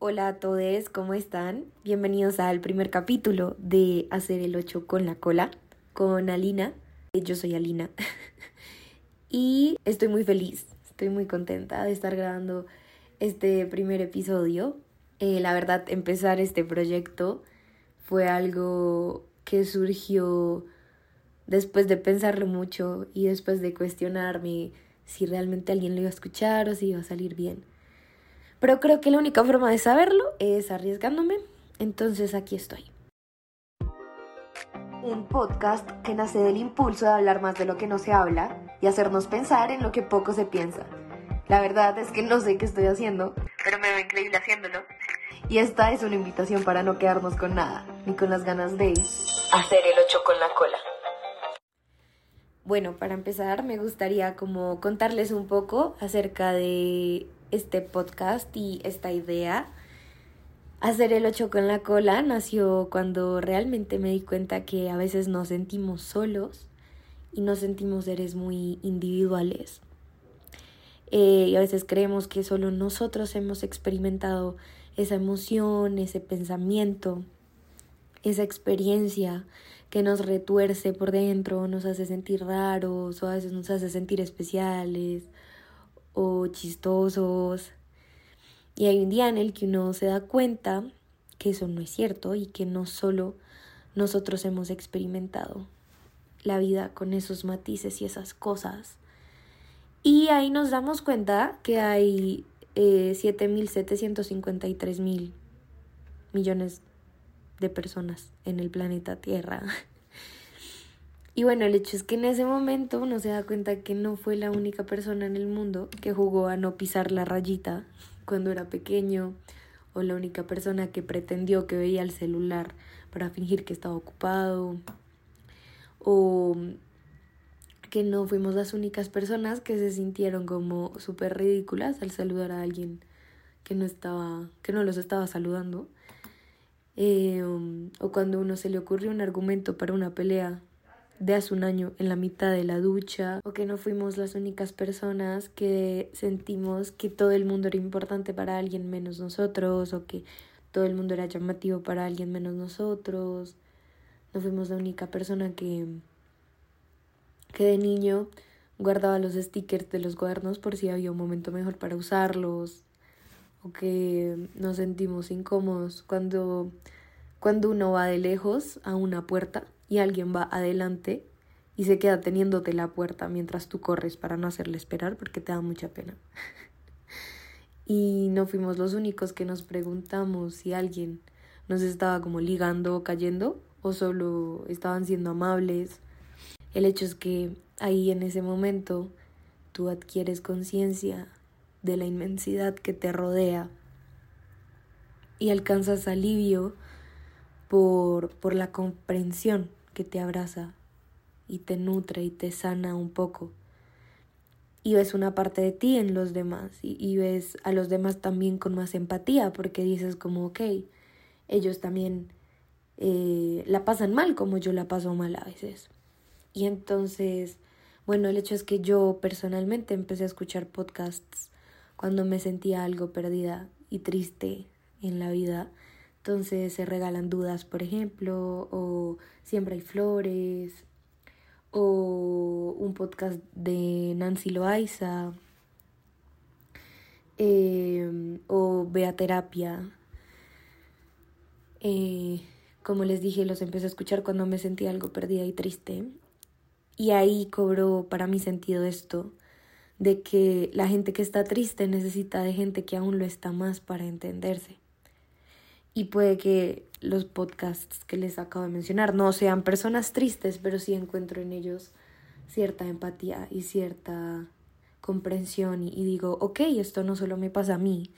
Hola a todos, ¿cómo están? Bienvenidos al primer capítulo de Hacer el 8 con la cola, con Alina. Yo soy Alina. y estoy muy feliz, estoy muy contenta de estar grabando este primer episodio. Eh, la verdad, empezar este proyecto fue algo que surgió después de pensarlo mucho y después de cuestionarme si realmente alguien lo iba a escuchar o si iba a salir bien. Pero creo que la única forma de saberlo es arriesgándome, entonces aquí estoy. Un podcast que nace del impulso de hablar más de lo que no se habla y hacernos pensar en lo que poco se piensa. La verdad es que no sé qué estoy haciendo, pero me veo increíble haciéndolo. Y esta es una invitación para no quedarnos con nada, ni con las ganas de hacer el ocho con la cola. Bueno, para empezar me gustaría como contarles un poco acerca de este podcast y esta idea. Hacer el ocho con la cola nació cuando realmente me di cuenta que a veces nos sentimos solos y nos sentimos seres muy individuales. Eh, y a veces creemos que solo nosotros hemos experimentado esa emoción, ese pensamiento, esa experiencia que nos retuerce por dentro, nos hace sentir raros o a veces nos hace sentir especiales o chistosos. Y hay un día en el que uno se da cuenta que eso no es cierto y que no solo nosotros hemos experimentado la vida con esos matices y esas cosas. Y ahí nos damos cuenta que hay eh, 7.753 mil millones de personas en el planeta Tierra. Y bueno, el hecho es que en ese momento uno se da cuenta que no fue la única persona en el mundo que jugó a no pisar la rayita cuando era pequeño, o la única persona que pretendió que veía el celular para fingir que estaba ocupado, o que no fuimos las únicas personas que se sintieron como súper ridículas al saludar a alguien que no estaba, que no los estaba saludando. Eh, o cuando uno se le ocurrió un argumento para una pelea de hace un año en la mitad de la ducha o que no fuimos las únicas personas que sentimos que todo el mundo era importante para alguien menos nosotros o que todo el mundo era llamativo para alguien menos nosotros. No fuimos la única persona que, que de niño guardaba los stickers de los cuadernos por si había un momento mejor para usarlos o que nos sentimos incómodos cuando, cuando uno va de lejos a una puerta y alguien va adelante y se queda teniéndote la puerta mientras tú corres para no hacerle esperar porque te da mucha pena. y no fuimos los únicos que nos preguntamos si alguien nos estaba como ligando o cayendo o solo estaban siendo amables. El hecho es que ahí en ese momento tú adquieres conciencia de la inmensidad que te rodea y alcanzas alivio por, por la comprensión que te abraza y te nutre y te sana un poco. Y ves una parte de ti en los demás y, ves a los demás también con más empatía porque dices como, ok, ellos también eh, la pasan mal como yo la paso mal a veces. Y entonces, bueno, el hecho es que yo personalmente empecé a escuchar podcasts cuando me sentía algo perdida y triste en la vida entonces se regalan dudas, por ejemplo, o siempre hay flores, o un podcast de Nancy Loaiza, eh, o Vea Terapia. Eh, como les dije, los empecé a escuchar cuando me sentía algo perdida y triste. Y ahí cobró para mi sentido esto, de que la gente que está triste necesita de gente que aún lo está más para entenderse y puede que los podcasts que les acabo de mencionar no sean personas tristes, pero sí encuentro en ellos cierta empatía y cierta comprensión y, digo, ok, esto no solo me pasa a mí.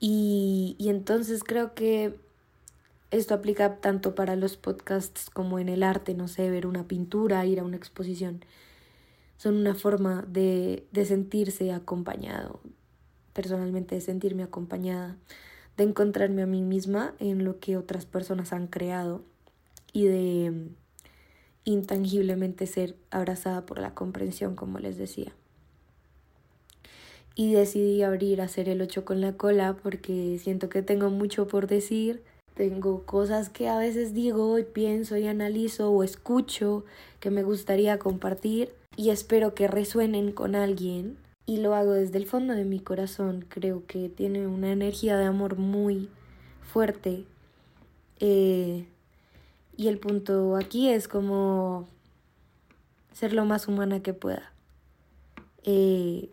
Y, y entonces creo que esto aplica tanto para los podcasts como en el arte, no sé, ver una pintura, ir a una exposición. Son una forma de, de sentirse acompañado, personalmente de sentirme acompañada de encontrarme a mí misma en lo que otras personas han creado y de mm, intangiblemente ser abrazada por la comprensión, como les decía. y decidí abrir a hacer el 8 con la cola porque siento que tengo mucho por decir. Tengo cosas que a veces digo y pienso y analizo o escucho que me gustaría compartir y espero que resuenen con alguien y lo hago desde el fondo de mi corazón. Creo que tiene una energía de amor muy fuerte. Eh, y el punto aquí es como ser lo más humana que pueda. Eh,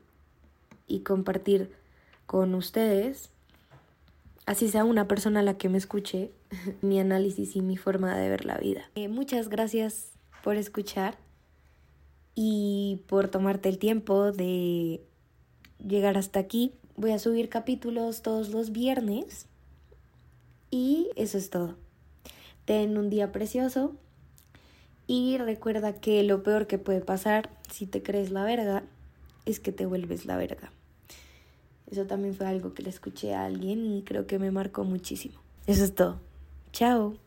y compartir con ustedes, así sea una persona a la que me escuche, mi análisis y mi forma de ver la vida. Eh, muchas gracias por escuchar y por tomarte el tiempo de llegar hasta aquí. Voy a subir capítulos todos los viernes y eso es todo. Ten un día precioso y recuerda que lo peor que puede pasar si te crees la verga es que te vuelves la verga. Eso también fue algo que le escuché a alguien y creo que me marcó muchísimo. Eso es todo. Chao.